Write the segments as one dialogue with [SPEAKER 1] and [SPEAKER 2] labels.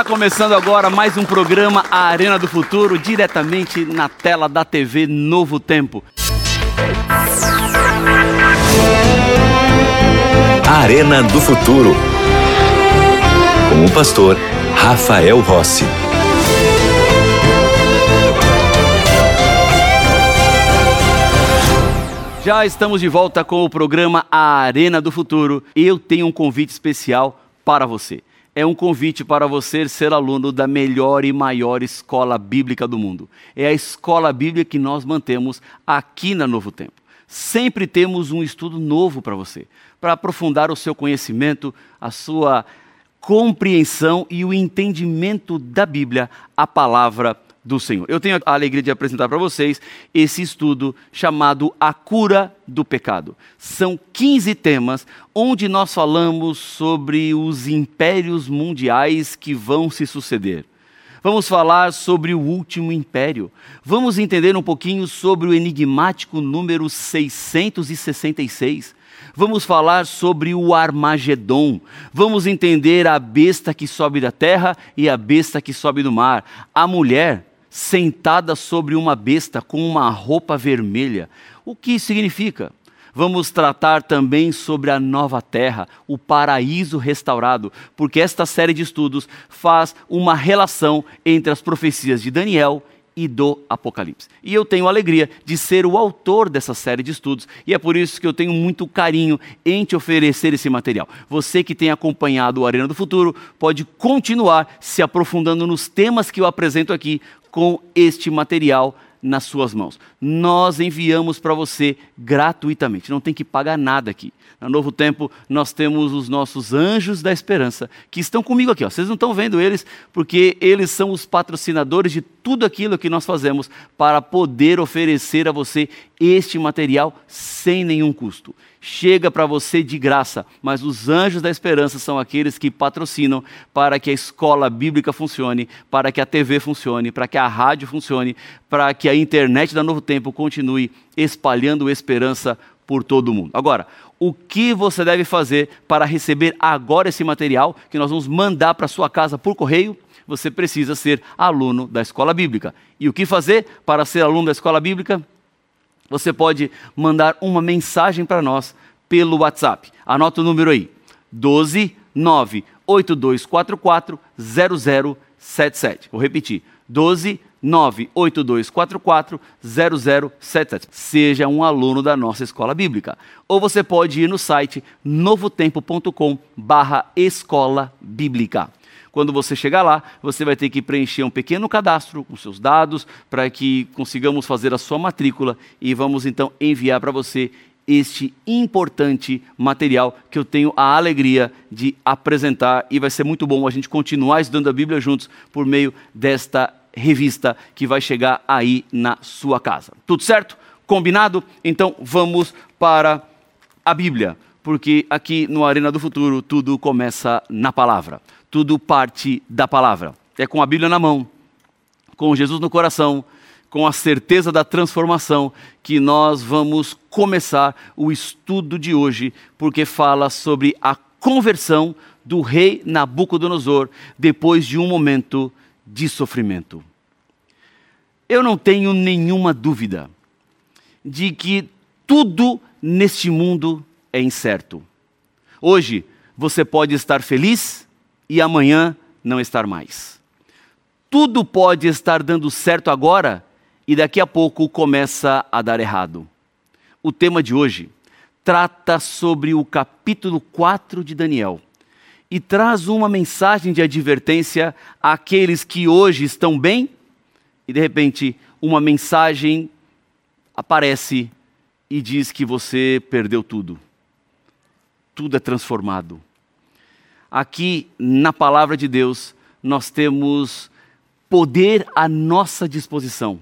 [SPEAKER 1] Está começando agora mais um programa A Arena do Futuro, diretamente na tela da TV Novo Tempo.
[SPEAKER 2] Arena do Futuro. Com o pastor Rafael Rossi.
[SPEAKER 1] Já estamos de volta com o programa A Arena do Futuro e eu tenho um convite especial para você. É um convite para você ser aluno da melhor e maior escola bíblica do mundo. É a escola bíblica que nós mantemos aqui na Novo Tempo. Sempre temos um estudo novo para você, para aprofundar o seu conhecimento, a sua compreensão e o entendimento da Bíblia, a palavra do Senhor. Eu tenho a alegria de apresentar para vocês esse estudo chamado A Cura do Pecado. São 15 temas onde nós falamos sobre os impérios mundiais que vão se suceder. Vamos falar sobre o último império. Vamos entender um pouquinho sobre o enigmático número 666. Vamos falar sobre o Armagedon. Vamos entender a besta que sobe da terra e a besta que sobe do mar. A mulher sentada sobre uma besta com uma roupa vermelha. O que significa? Vamos tratar também sobre a nova terra, o paraíso restaurado, porque esta série de estudos faz uma relação entre as profecias de Daniel e do Apocalipse. E eu tenho a alegria de ser o autor dessa série de estudos e é por isso que eu tenho muito carinho em te oferecer esse material. Você que tem acompanhado o Arena do Futuro pode continuar se aprofundando nos temas que eu apresento aqui com este material nas suas mãos. Nós enviamos para você gratuitamente, não tem que pagar nada aqui. No Novo Tempo, nós temos os nossos anjos da esperança, que estão comigo aqui. Ó. Vocês não estão vendo eles, porque eles são os patrocinadores de tudo aquilo que nós fazemos para poder oferecer a você este material sem nenhum custo chega para você de graça, mas os anjos da esperança são aqueles que patrocinam para que a escola bíblica funcione, para que a TV funcione, para que a rádio funcione, para que a internet da Novo Tempo continue espalhando esperança por todo o mundo. Agora, o que você deve fazer para receber agora esse material que nós vamos mandar para sua casa por correio? Você precisa ser aluno da escola bíblica. E o que fazer para ser aluno da escola bíblica? Você pode mandar uma mensagem para nós pelo WhatsApp. Anota o número aí: 12 98244 0077. Vou repetir: 12 982440077. Seja um aluno da nossa escola bíblica. Ou você pode ir no site novotempo.com barra escola bíblica. Quando você chegar lá, você vai ter que preencher um pequeno cadastro com seus dados para que consigamos fazer a sua matrícula e vamos então enviar para você este importante material que eu tenho a alegria de apresentar e vai ser muito bom a gente continuar estudando a Bíblia juntos por meio desta revista que vai chegar aí na sua casa. Tudo certo? Combinado? Então vamos para a Bíblia, porque aqui no Arena do Futuro tudo começa na palavra, tudo parte da palavra. É com a Bíblia na mão, com Jesus no coração, com a certeza da transformação que nós vamos começar o estudo de hoje, porque fala sobre a conversão do rei Nabucodonosor depois de um momento de sofrimento. Eu não tenho nenhuma dúvida de que tudo neste mundo é incerto. Hoje você pode estar feliz e amanhã não estar mais. Tudo pode estar dando certo agora e daqui a pouco começa a dar errado. O tema de hoje trata sobre o capítulo 4 de Daniel e traz uma mensagem de advertência àqueles que hoje estão bem e de repente uma mensagem aparece e diz que você perdeu tudo. Tudo é transformado. Aqui na palavra de Deus nós temos poder à nossa disposição.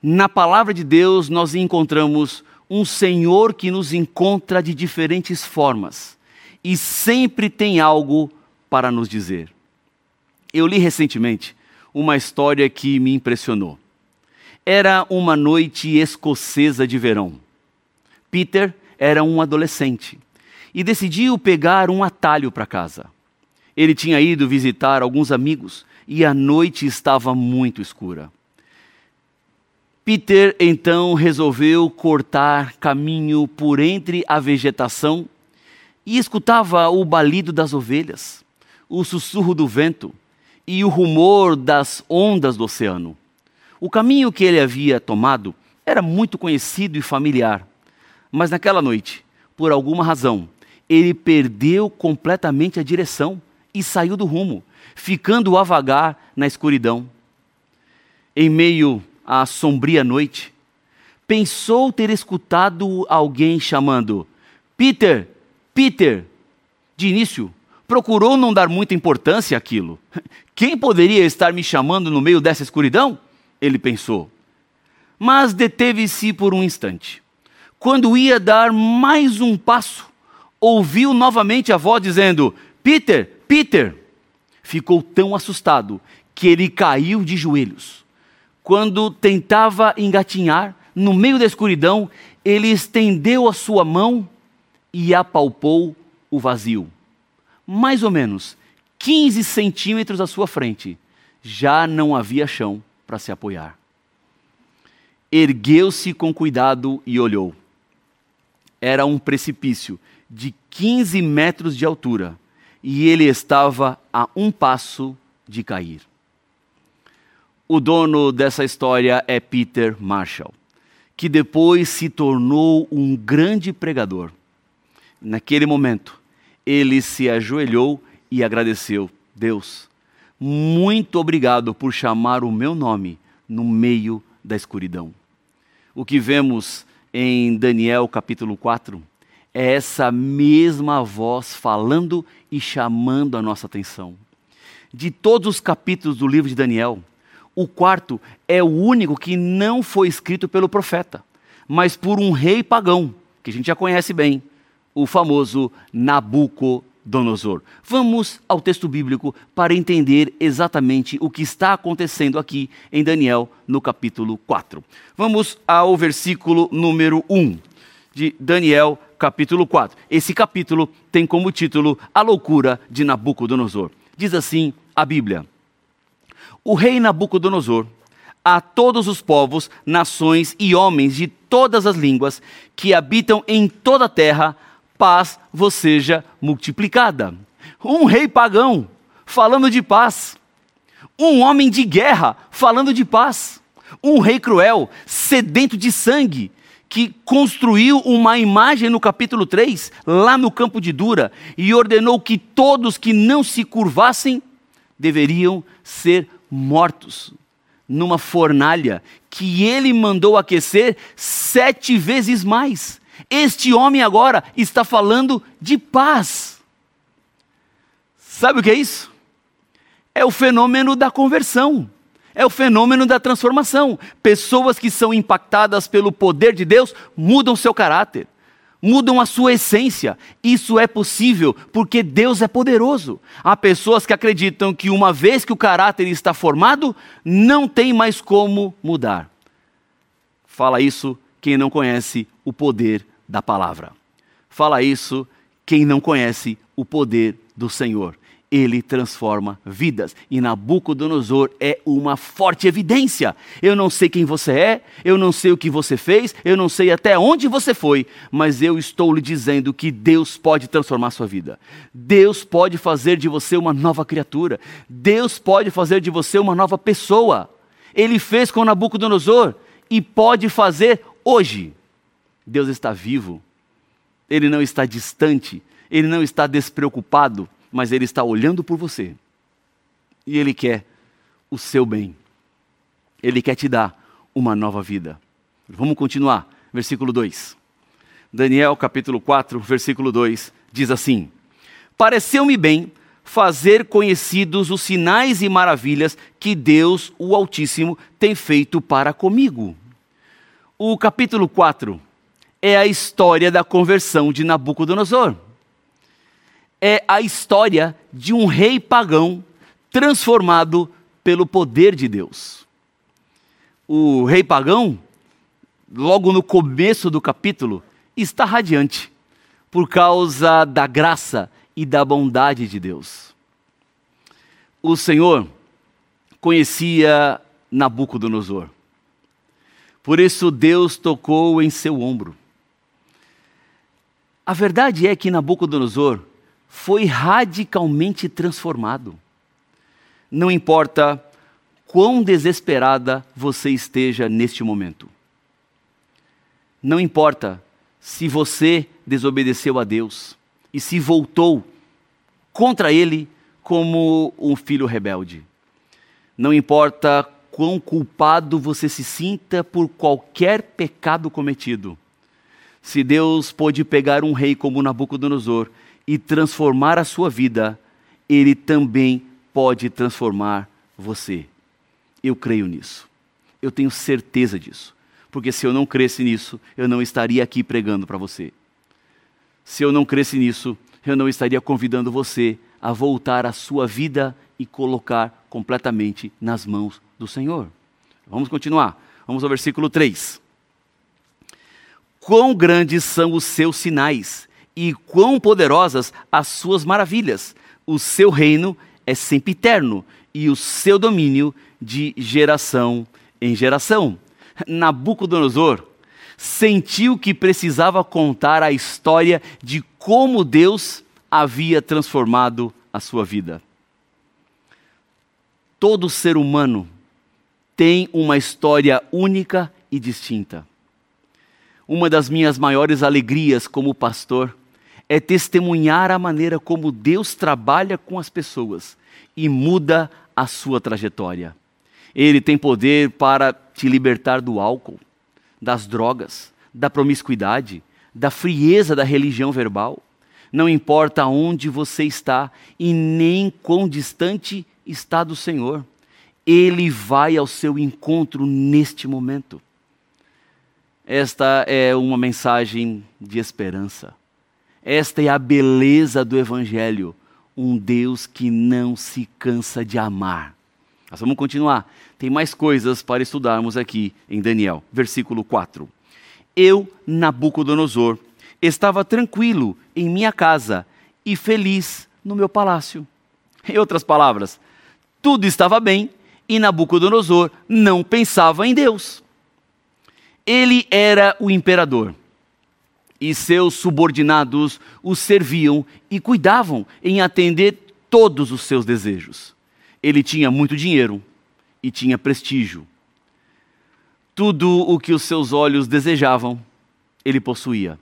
[SPEAKER 1] Na palavra de Deus nós encontramos um Senhor que nos encontra de diferentes formas e sempre tem algo para nos dizer. Eu li recentemente uma história que me impressionou. Era uma noite escocesa de verão. Peter era um adolescente e decidiu pegar um atalho para casa. Ele tinha ido visitar alguns amigos e a noite estava muito escura. Peter então resolveu cortar caminho por entre a vegetação e escutava o balido das ovelhas, o sussurro do vento e o rumor das ondas do oceano. O caminho que ele havia tomado era muito conhecido e familiar, mas naquela noite, por alguma razão, ele perdeu completamente a direção e saiu do rumo, ficando a vagar na escuridão. Em meio à sombria noite, pensou ter escutado alguém chamando: Peter, Peter. De início, procurou não dar muita importância àquilo. Quem poderia estar me chamando no meio dessa escuridão? Ele pensou. Mas deteve-se por um instante. Quando ia dar mais um passo, ouviu novamente a voz dizendo: Peter, Peter. Ficou tão assustado que ele caiu de joelhos. Quando tentava engatinhar, no meio da escuridão, ele estendeu a sua mão e apalpou o vazio. Mais ou menos 15 centímetros à sua frente, já não havia chão para se apoiar. Ergueu-se com cuidado e olhou. Era um precipício de 15 metros de altura e ele estava a um passo de cair. O dono dessa história é Peter Marshall, que depois se tornou um grande pregador. Naquele momento, ele se ajoelhou e agradeceu: Deus, muito obrigado por chamar o meu nome no meio da escuridão. O que vemos em Daniel capítulo 4 é essa mesma voz falando e chamando a nossa atenção. De todos os capítulos do livro de Daniel, o quarto é o único que não foi escrito pelo profeta, mas por um rei pagão, que a gente já conhece bem, o famoso Nabucodonosor. Vamos ao texto bíblico para entender exatamente o que está acontecendo aqui em Daniel, no capítulo 4. Vamos ao versículo número 1 de Daniel, capítulo 4. Esse capítulo tem como título A Loucura de Nabucodonosor. Diz assim a Bíblia: O rei Nabucodonosor a todos os povos, nações e homens de todas as línguas que habitam em toda a terra paz vos seja multiplicada. Um rei pagão falando de paz. Um homem de guerra falando de paz. Um rei cruel, sedento de sangue, que construiu uma imagem no capítulo 3, lá no campo de Dura, e ordenou que todos que não se curvassem deveriam ser mortos numa fornalha que ele mandou aquecer sete vezes mais. Este homem agora está falando de paz. Sabe o que é isso? É o fenômeno da conversão. É o fenômeno da transformação. Pessoas que são impactadas pelo poder de Deus mudam seu caráter, mudam a sua essência. Isso é possível porque Deus é poderoso. Há pessoas que acreditam que uma vez que o caráter está formado, não tem mais como mudar. Fala isso quem não conhece o poder da palavra. Fala isso quem não conhece o poder do Senhor. Ele transforma vidas. E Nabucodonosor é uma forte evidência. Eu não sei quem você é, eu não sei o que você fez, eu não sei até onde você foi, mas eu estou lhe dizendo que Deus pode transformar sua vida. Deus pode fazer de você uma nova criatura. Deus pode fazer de você uma nova pessoa. Ele fez com Nabucodonosor e pode fazer hoje. Deus está vivo, Ele não está distante, Ele não está despreocupado, mas Ele está olhando por você. E Ele quer o seu bem. Ele quer te dar uma nova vida. Vamos continuar. Versículo 2. Daniel capítulo 4, versículo 2 diz assim: Pareceu-me bem fazer conhecidos os sinais e maravilhas que Deus, o Altíssimo, tem feito para comigo. O capítulo 4 é a história da conversão de Nabucodonosor. É a história de um rei pagão transformado pelo poder de Deus. O rei pagão, logo no começo do capítulo, está radiante por causa da graça e da bondade de Deus. O Senhor conhecia Nabucodonosor. Por isso Deus tocou em seu ombro. A verdade é que Nabucodonosor foi radicalmente transformado. Não importa quão desesperada você esteja neste momento. Não importa se você desobedeceu a Deus e se voltou contra Ele como um filho rebelde. Não importa quão culpado você se sinta por qualquer pecado cometido. Se Deus pôde pegar um rei como Nabucodonosor e transformar a sua vida, Ele também pode transformar você. Eu creio nisso. Eu tenho certeza disso. Porque se eu não cresce nisso, eu não estaria aqui pregando para você. Se eu não cresce nisso, eu não estaria convidando você a voltar à sua vida e colocar completamente nas mãos do Senhor. Vamos continuar. Vamos ao versículo 3. Quão grandes são os seus sinais e quão poderosas as suas maravilhas. O seu reino é sempre eterno e o seu domínio de geração em geração. Nabucodonosor sentiu que precisava contar a história de como Deus havia transformado a sua vida. Todo ser humano tem uma história única e distinta. Uma das minhas maiores alegrias como pastor é testemunhar a maneira como Deus trabalha com as pessoas e muda a sua trajetória. Ele tem poder para te libertar do álcool, das drogas, da promiscuidade, da frieza da religião verbal. Não importa onde você está e nem quão distante está do Senhor, Ele vai ao seu encontro neste momento. Esta é uma mensagem de esperança. Esta é a beleza do Evangelho. Um Deus que não se cansa de amar. Nós vamos continuar. Tem mais coisas para estudarmos aqui em Daniel. Versículo 4. Eu, Nabucodonosor, estava tranquilo em minha casa e feliz no meu palácio. Em outras palavras, tudo estava bem e Nabucodonosor não pensava em Deus. Ele era o imperador e seus subordinados o serviam e cuidavam em atender todos os seus desejos. Ele tinha muito dinheiro e tinha prestígio. Tudo o que os seus olhos desejavam, ele possuía.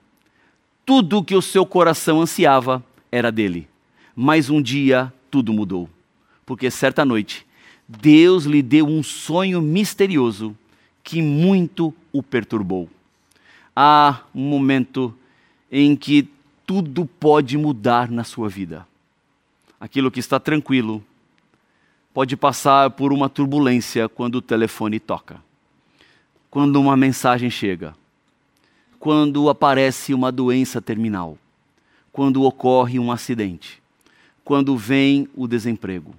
[SPEAKER 1] Tudo o que o seu coração ansiava era dele. Mas um dia tudo mudou, porque certa noite Deus lhe deu um sonho misterioso que muito o perturbou. Há um momento em que tudo pode mudar na sua vida. Aquilo que está tranquilo pode passar por uma turbulência quando o telefone toca, quando uma mensagem chega, quando aparece uma doença terminal, quando ocorre um acidente, quando vem o desemprego.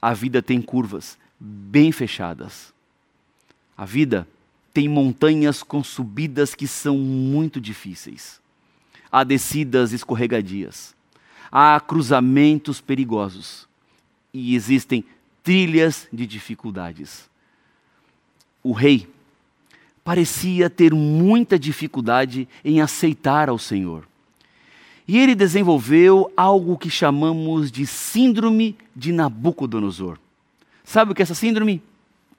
[SPEAKER 1] A vida tem curvas bem fechadas. A vida tem montanhas com subidas que são muito difíceis. Há descidas escorregadias. Há cruzamentos perigosos e existem trilhas de dificuldades. O rei parecia ter muita dificuldade em aceitar ao Senhor. E ele desenvolveu algo que chamamos de Síndrome de Nabucodonosor. Sabe o que é essa síndrome?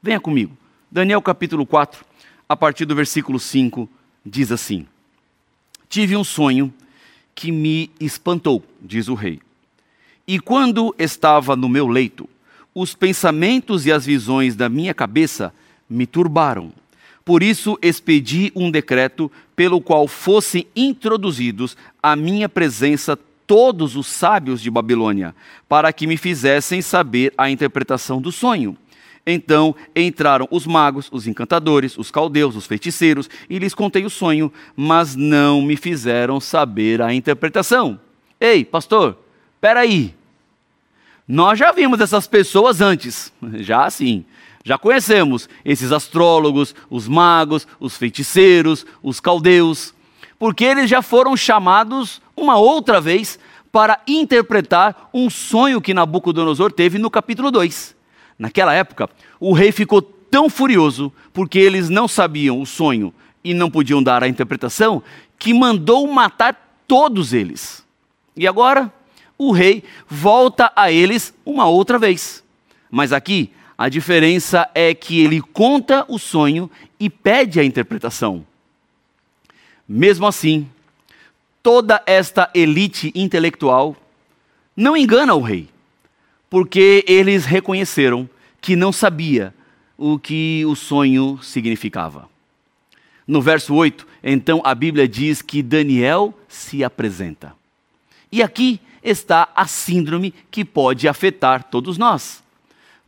[SPEAKER 1] Venha comigo. Daniel capítulo 4, a partir do versículo 5, diz assim: Tive um sonho que me espantou, diz o rei. E quando estava no meu leito, os pensamentos e as visões da minha cabeça me turbaram. Por isso expedi um decreto pelo qual fossem introduzidos à minha presença todos os sábios de Babilônia, para que me fizessem saber a interpretação do sonho. Então entraram os magos, os encantadores, os caldeus, os feiticeiros, e lhes contei o sonho, mas não me fizeram saber a interpretação. Ei, pastor, Peraí, nós já vimos essas pessoas antes, já sim. Já conhecemos esses astrólogos, os magos, os feiticeiros, os caldeus, porque eles já foram chamados uma outra vez para interpretar um sonho que Nabucodonosor teve no capítulo 2. Naquela época, o rei ficou tão furioso porque eles não sabiam o sonho e não podiam dar a interpretação que mandou matar todos eles. E agora, o rei volta a eles uma outra vez. Mas aqui, a diferença é que ele conta o sonho e pede a interpretação. Mesmo assim, toda esta elite intelectual não engana o rei, porque eles reconheceram que não sabia o que o sonho significava. No verso 8, então a Bíblia diz que Daniel se apresenta. E aqui está a síndrome que pode afetar todos nós.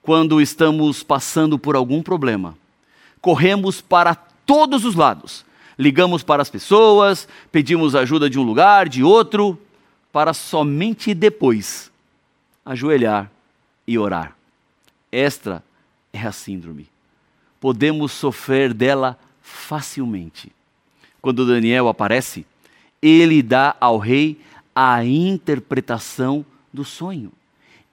[SPEAKER 1] Quando estamos passando por algum problema, corremos para todos os lados. Ligamos para as pessoas, pedimos ajuda de um lugar, de outro, para somente depois ajoelhar e orar. Esta é a síndrome. Podemos sofrer dela facilmente. Quando Daniel aparece, ele dá ao rei a interpretação do sonho.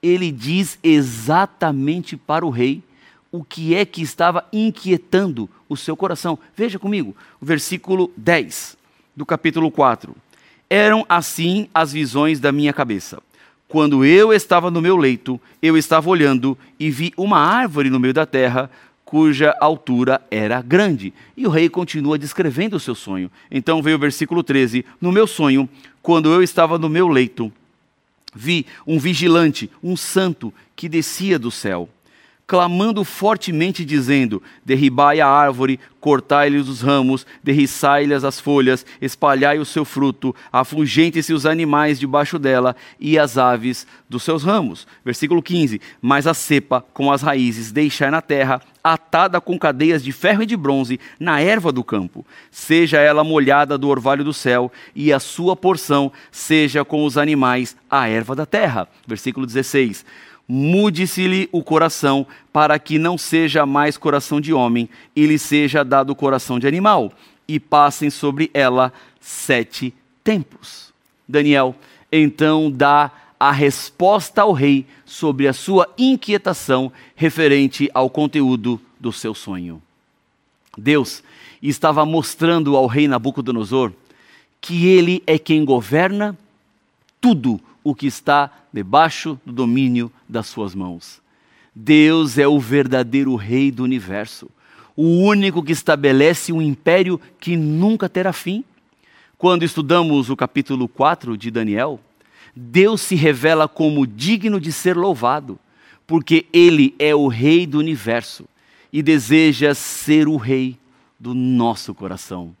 [SPEAKER 1] Ele diz exatamente para o rei o que é que estava inquietando o seu coração. Veja comigo, o versículo 10 do capítulo 4. Eram assim as visões da minha cabeça. Quando eu estava no meu leito, eu estava olhando e vi uma árvore no meio da terra, cuja altura era grande. E o rei continua descrevendo o seu sonho. Então veio o versículo 13: No meu sonho, quando eu estava no meu leito, vi um vigilante, um santo, que descia do céu clamando fortemente, dizendo: Derribai a árvore, cortai-lhes os ramos, derriçai-lhes as folhas, espalhai o seu fruto, afugente-se os animais debaixo dela e as aves dos seus ramos. Versículo 15: Mas a cepa com as raízes deixai na terra, atada com cadeias de ferro e de bronze, na erva do campo. Seja ela molhada do orvalho do céu, e a sua porção seja com os animais a erva da terra. Versículo 16 mude-se-lhe o coração, para que não seja mais coração de homem, e lhe seja dado coração de animal, e passem sobre ela sete tempos. Daniel então dá a resposta ao rei sobre a sua inquietação referente ao conteúdo do seu sonho. Deus estava mostrando ao rei Nabucodonosor que ele é quem governa tudo o que está debaixo do domínio das suas mãos. Deus é o verdadeiro rei do universo, o único que estabelece um império que nunca terá fim. Quando estudamos o capítulo 4 de Daniel, Deus se revela como digno de ser louvado, porque Ele é o Rei do universo e deseja ser o Rei do nosso coração.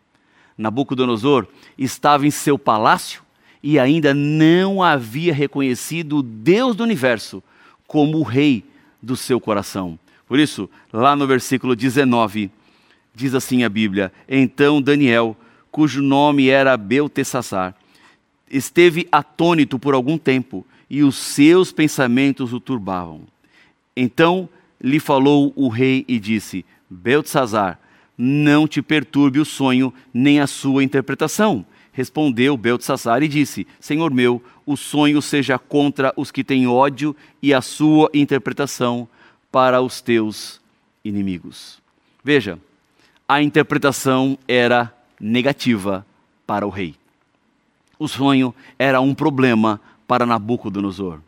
[SPEAKER 1] Nabucodonosor estava em seu palácio e ainda não havia reconhecido o Deus do universo como o rei do seu coração. Por isso, lá no versículo 19, diz assim a Bíblia: Então Daniel, cujo nome era Beltesazar, esteve atônito por algum tempo e os seus pensamentos o turbavam. Então lhe falou o rei e disse: Beltesazar, não te perturbe o sonho nem a sua interpretação Respondeu Beltesazar e disse: Senhor meu, o sonho seja contra os que têm ódio e a sua interpretação para os teus inimigos. Veja, a interpretação era negativa para o rei. O sonho era um problema para Nabucodonosor.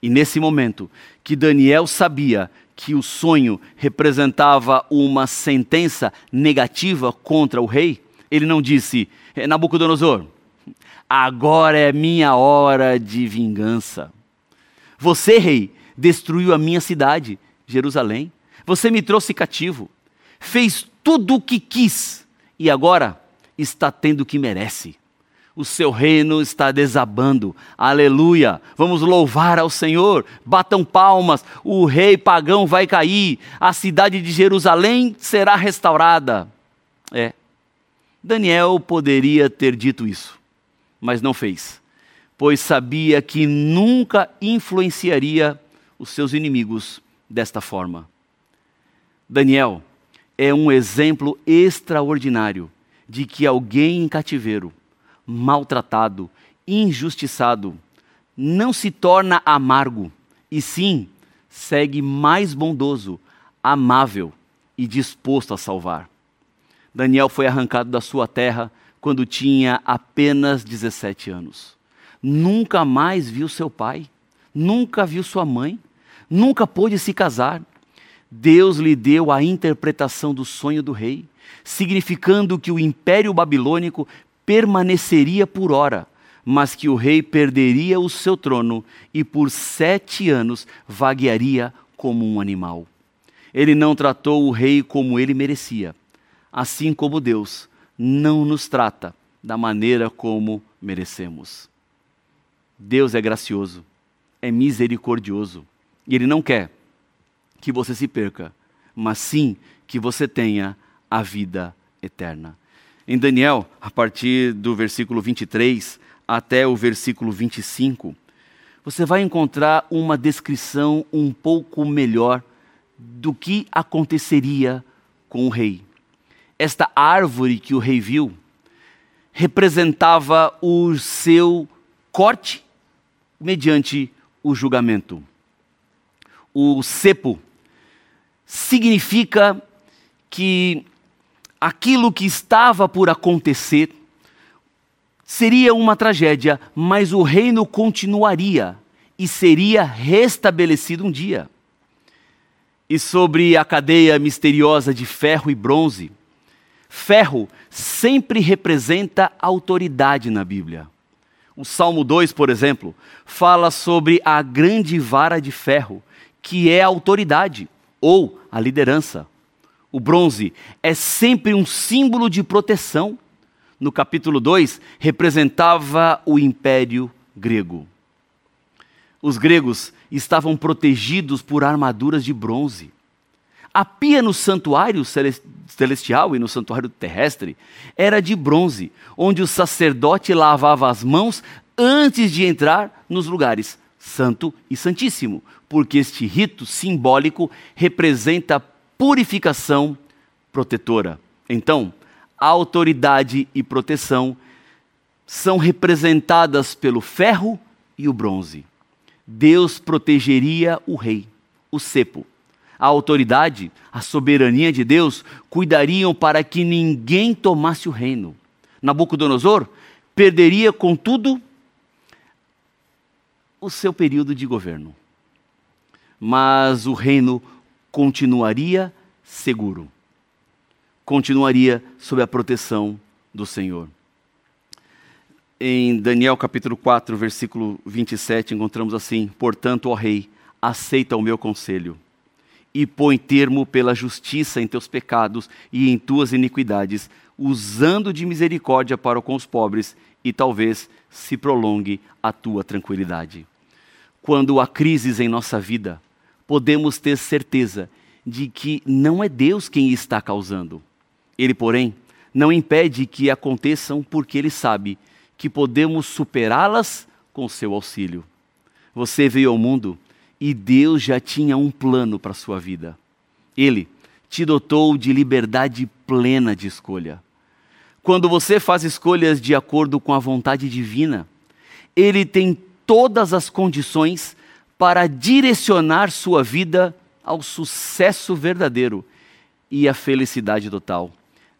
[SPEAKER 1] E nesse momento que Daniel sabia que o sonho representava uma sentença negativa contra o rei, ele não disse, Nabucodonosor, agora é minha hora de vingança. Você, rei, destruiu a minha cidade, Jerusalém. Você me trouxe cativo, fez tudo o que quis e agora está tendo o que merece. O seu reino está desabando. Aleluia! Vamos louvar ao Senhor. Batam palmas. O rei pagão vai cair. A cidade de Jerusalém será restaurada. É, Daniel poderia ter dito isso, mas não fez, pois sabia que nunca influenciaria os seus inimigos desta forma. Daniel é um exemplo extraordinário de que alguém em cativeiro, maltratado, injustiçado, não se torna amargo, e sim segue mais bondoso, amável e disposto a salvar. Daniel foi arrancado da sua terra quando tinha apenas 17 anos. Nunca mais viu seu pai, nunca viu sua mãe, nunca pôde se casar. Deus lhe deu a interpretação do sonho do rei, significando que o império babilônico permaneceria por hora, mas que o rei perderia o seu trono e por sete anos vaguearia como um animal. Ele não tratou o rei como ele merecia, assim como Deus não nos trata da maneira como merecemos. Deus é gracioso, é misericordioso, e Ele não quer que você se perca, mas sim que você tenha a vida eterna. Em Daniel, a partir do versículo 23 até o versículo 25, você vai encontrar uma descrição um pouco melhor do que aconteceria com o rei. Esta árvore que o rei viu representava o seu corte mediante o julgamento. O cepo significa que aquilo que estava por acontecer seria uma tragédia, mas o reino continuaria e seria restabelecido um dia. E sobre a cadeia misteriosa de ferro e bronze, ferro sempre representa autoridade na Bíblia. O Salmo 2, por exemplo, fala sobre a grande vara de ferro, que é a autoridade ou a liderança. O bronze é sempre um símbolo de proteção. No capítulo 2, representava o império grego. Os gregos estavam protegidos por armaduras de bronze. A pia no santuário celestial e no santuário terrestre era de bronze, onde o sacerdote lavava as mãos antes de entrar nos lugares santo e santíssimo, porque este rito simbólico representa purificação protetora. Então, autoridade e proteção são representadas pelo ferro e o bronze. Deus protegeria o rei, o cepo a autoridade, a soberania de Deus cuidariam para que ninguém tomasse o reino. Nabucodonosor perderia, contudo, o seu período de governo. Mas o reino continuaria seguro, continuaria sob a proteção do Senhor. Em Daniel capítulo 4, versículo 27, encontramos assim: Portanto, ó Rei, aceita o meu conselho e põe termo pela justiça em teus pecados e em tuas iniquidades, usando de misericórdia para com os pobres, e talvez se prolongue a tua tranquilidade. Quando há crises em nossa vida, podemos ter certeza de que não é Deus quem está causando. Ele, porém, não impede que aconteçam porque ele sabe que podemos superá-las com seu auxílio. Você veio ao mundo e Deus já tinha um plano para a sua vida. Ele te dotou de liberdade plena de escolha. Quando você faz escolhas de acordo com a vontade divina, Ele tem todas as condições para direcionar sua vida ao sucesso verdadeiro e à felicidade total.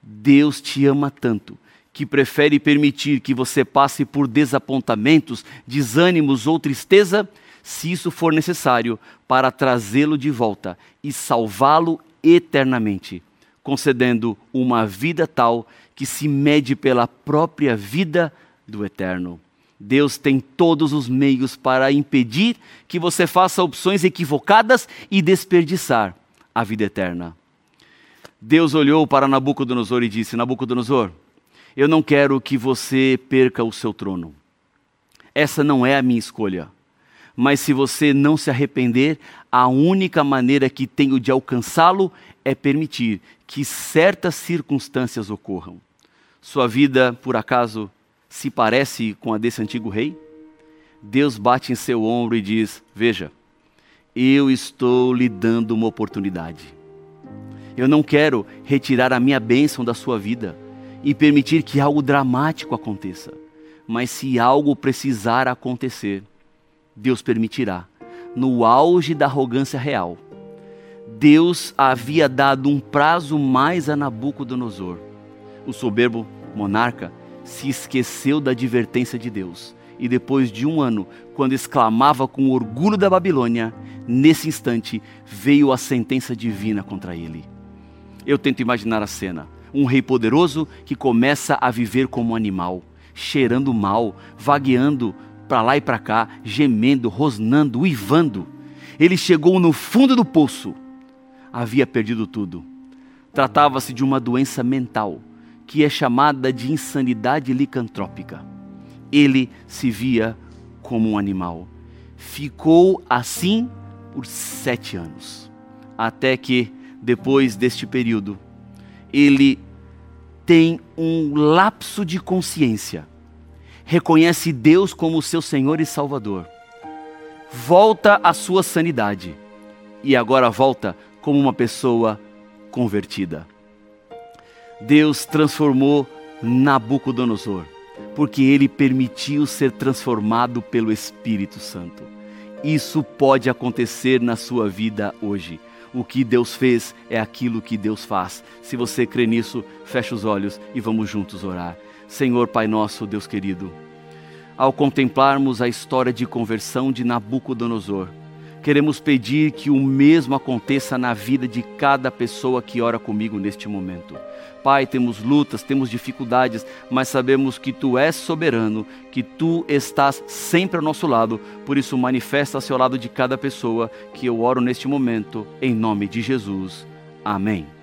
[SPEAKER 1] Deus te ama tanto que prefere permitir que você passe por desapontamentos, desânimos ou tristeza se isso for necessário, para trazê-lo de volta e salvá-lo eternamente, concedendo uma vida tal que se mede pela própria vida do eterno. Deus tem todos os meios para impedir que você faça opções equivocadas e desperdiçar a vida eterna. Deus olhou para Nabucodonosor e disse: Nabucodonosor, eu não quero que você perca o seu trono. Essa não é a minha escolha mas se você não se arrepender, a única maneira que tenho de alcançá-lo é permitir que certas circunstâncias ocorram. Sua vida, por acaso, se parece com a desse antigo rei? Deus bate em seu ombro e diz: Veja, eu estou lhe dando uma oportunidade. Eu não quero retirar a minha bênção da sua vida e permitir que algo dramático aconteça. Mas se algo precisar acontecer, Deus permitirá. No auge da arrogância real, Deus havia dado um prazo mais a Nabucodonosor. O soberbo monarca se esqueceu da advertência de Deus. E depois de um ano, quando exclamava com orgulho da Babilônia, nesse instante veio a sentença divina contra ele. Eu tento imaginar a cena: um rei poderoso que começa a viver como um animal, cheirando mal, vagueando para lá e para cá, gemendo, rosnando, uivando. Ele chegou no fundo do poço. Havia perdido tudo. Tratava-se de uma doença mental, que é chamada de insanidade licantrópica. Ele se via como um animal. Ficou assim por sete anos, até que, depois deste período, ele tem um lapso de consciência, reconhece Deus como seu Senhor e Salvador, volta à sua sanidade e agora volta como uma pessoa convertida. Deus transformou Nabucodonosor, porque ele permitiu ser transformado pelo Espírito Santo. Isso pode acontecer na sua vida hoje. O que Deus fez é aquilo que Deus faz. Se você crê nisso, feche os olhos e vamos juntos orar. Senhor Pai nosso, Deus querido, ao contemplarmos a história de conversão de Nabucodonosor, queremos pedir que o mesmo aconteça na vida de cada pessoa que ora comigo neste momento. Pai, temos lutas, temos dificuldades, mas sabemos que Tu és soberano, que Tu estás sempre ao nosso lado, por isso manifesta-se ao lado de cada pessoa que eu oro neste momento, em nome de Jesus. Amém.